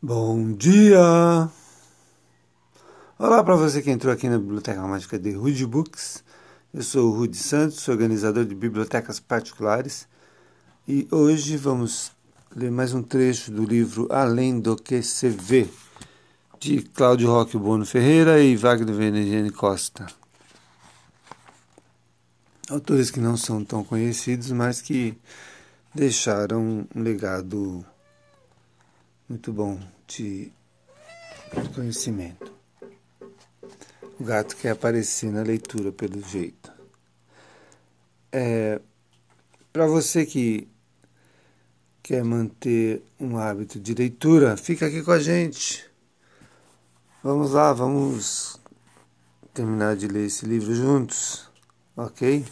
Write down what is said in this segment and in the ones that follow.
Bom dia! Olá para você que entrou aqui na Biblioteca Mágica de Rude Books. Eu sou o Rude Santos, organizador de bibliotecas particulares, e hoje vamos ler mais um trecho do livro Além do que se vê, de Cláudio Roque Bono Ferreira e Wagner Venegene Costa. Autores que não são tão conhecidos, mas que deixaram um legado muito bom de conhecimento. O gato quer aparecer na leitura, pelo jeito. É, Para você que quer manter um hábito de leitura, fica aqui com a gente. Vamos lá, vamos terminar de ler esse livro juntos, ok?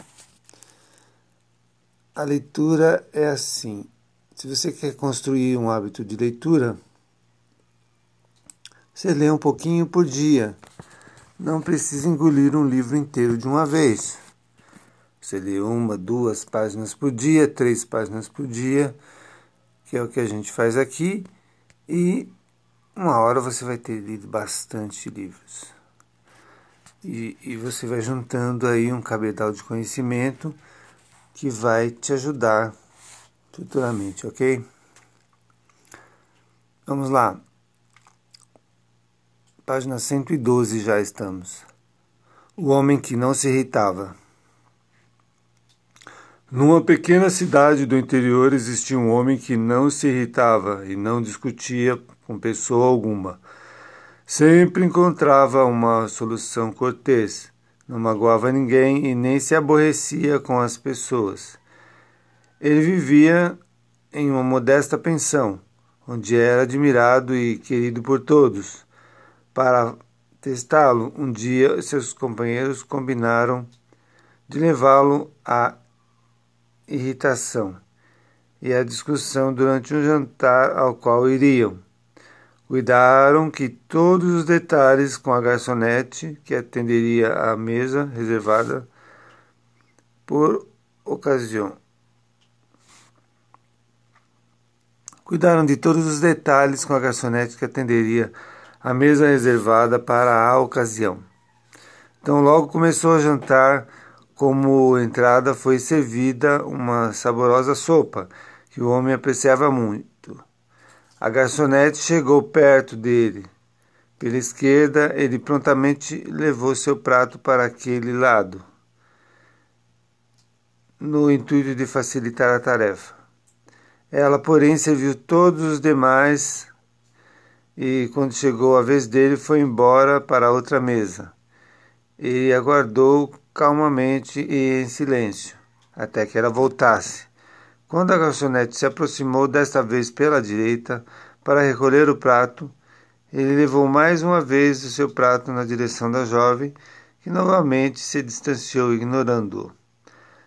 A leitura é assim. Se você quer construir um hábito de leitura, você lê um pouquinho por dia. Não precisa engolir um livro inteiro de uma vez. Você lê uma, duas páginas por dia, três páginas por dia, que é o que a gente faz aqui, e uma hora você vai ter lido bastante livros. E, e você vai juntando aí um cabedal de conhecimento que vai te ajudar futuramente, ok? Vamos lá. Página 112 já estamos. O homem que não se irritava. Numa pequena cidade do interior existia um homem que não se irritava e não discutia com pessoa alguma. Sempre encontrava uma solução cortês, não magoava ninguém e nem se aborrecia com as pessoas. Ele vivia em uma modesta pensão, onde era admirado e querido por todos. Para testá-lo, um dia seus companheiros combinaram de levá-lo à irritação e à discussão durante um jantar ao qual iriam. Cuidaram que todos os detalhes com a garçonete que atenderia à mesa reservada por ocasião. Cuidaram de todos os detalhes com a garçonete que atenderia a mesa reservada para a ocasião. Então, logo começou a jantar. Como entrada, foi servida uma saborosa sopa que o homem apreciava muito. A garçonete chegou perto dele. Pela esquerda, ele prontamente levou seu prato para aquele lado, no intuito de facilitar a tarefa. Ela, porém, serviu todos os demais e, quando chegou a vez dele, foi embora para outra mesa. E aguardou calmamente e em silêncio, até que ela voltasse. Quando a garçonete se aproximou desta vez pela direita para recolher o prato, ele levou mais uma vez o seu prato na direção da jovem, que novamente se distanciou, ignorando-o.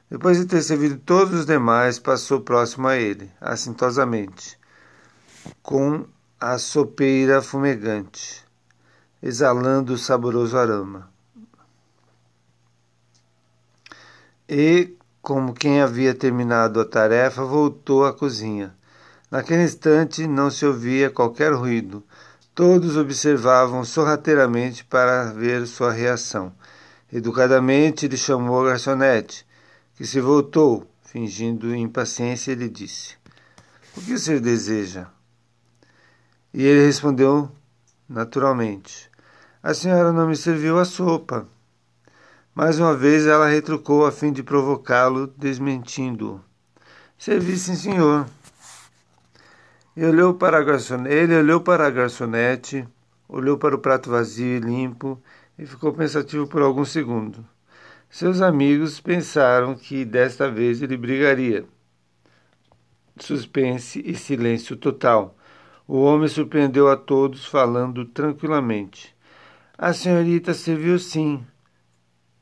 Depois de ter servido todos os demais, passou próximo a ele, assintosamente, com a sopeira fumegante, exalando o saboroso aroma. E, como quem havia terminado a tarefa, voltou à cozinha. Naquele instante não se ouvia qualquer ruído. Todos observavam sorrateiramente para ver sua reação. Educadamente ele chamou a garçonete que se voltou, fingindo impaciência, ele disse: O que você deseja? E ele respondeu naturalmente: A senhora não me serviu a sopa. Mais uma vez ela retrucou a fim de provocá-lo, desmentindo-o. Servi sim, senhor. Ele olhou para a garçonete, ele olhou para a garçonete, olhou para o prato vazio e limpo e ficou pensativo por alguns segundos. Seus amigos pensaram que desta vez ele brigaria. Suspense e silêncio total. O homem surpreendeu a todos, falando tranquilamente. A senhorita serviu sim,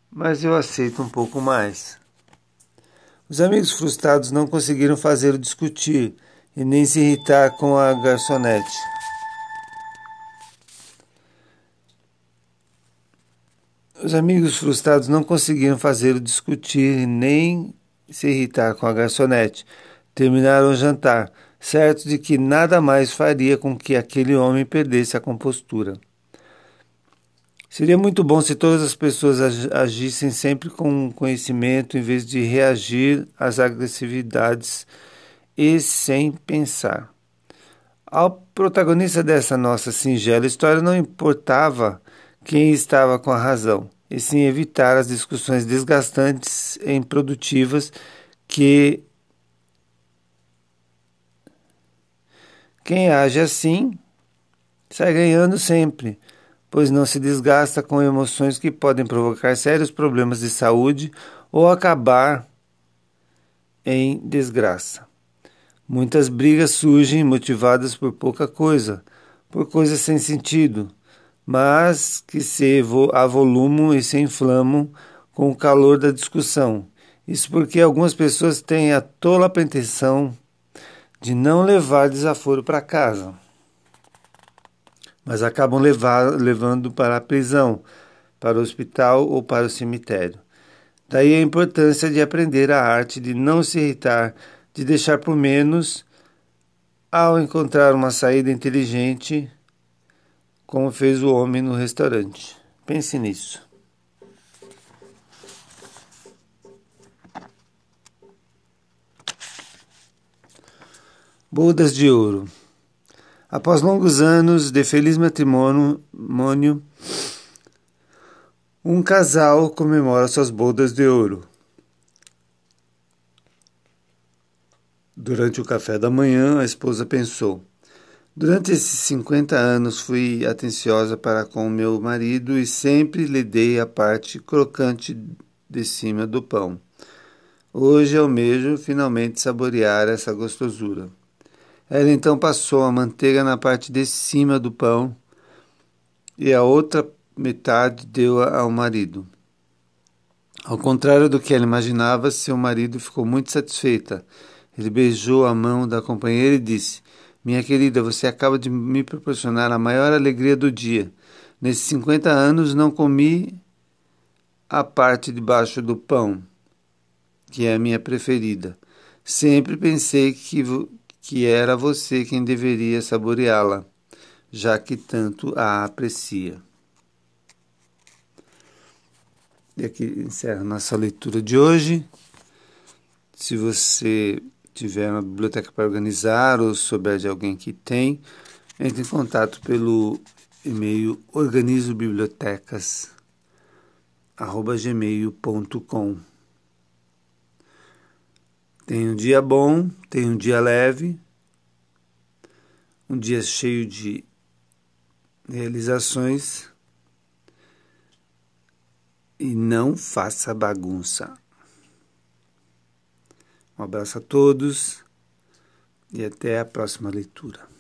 mas eu aceito um pouco mais. Os amigos frustrados não conseguiram fazê-lo discutir e nem se irritar com a garçonete. Os amigos frustrados não conseguiram fazê-lo discutir nem se irritar com a garçonete. Terminaram o jantar, certo de que nada mais faria com que aquele homem perdesse a compostura. Seria muito bom se todas as pessoas agissem sempre com conhecimento em vez de reagir às agressividades e sem pensar. Ao protagonista dessa nossa singela história não importava quem estava com a razão, e sim evitar as discussões desgastantes e improdutivas que quem age assim sai ganhando sempre, pois não se desgasta com emoções que podem provocar sérios problemas de saúde ou acabar em desgraça. Muitas brigas surgem motivadas por pouca coisa, por coisas sem sentido, mas que se avolumam e se inflamam com o calor da discussão. Isso porque algumas pessoas têm a tola pretensão de não levar desaforo para casa, mas acabam levar, levando para a prisão, para o hospital ou para o cemitério. Daí a importância de aprender a arte de não se irritar de deixar por menos ao encontrar uma saída inteligente, como fez o homem no restaurante. Pense nisso. Bodas de ouro. Após longos anos de feliz matrimônio, um casal comemora suas bodas de ouro. Durante o café da manhã, a esposa pensou: Durante esses 50 anos fui atenciosa para com meu marido e sempre lhe dei a parte crocante de cima do pão. Hoje almejo finalmente saborear essa gostosura. Ela então passou a manteiga na parte de cima do pão e a outra metade deu ao marido. Ao contrário do que ela imaginava, seu marido ficou muito satisfeita ele beijou a mão da companheira e disse: Minha querida, você acaba de me proporcionar a maior alegria do dia. Nesses 50 anos não comi a parte de baixo do pão, que é a minha preferida. Sempre pensei que, que era você quem deveria saboreá-la, já que tanto a aprecia. E aqui encerra nossa leitura de hoje. Se você tiver uma biblioteca para organizar ou souber de alguém que tem, entre em contato pelo e-mail organizobibliotecas@gmail.com. Tenha um dia bom, tenha um dia leve, um dia cheio de realizações e não faça bagunça. Um abraço a todos e até a próxima leitura.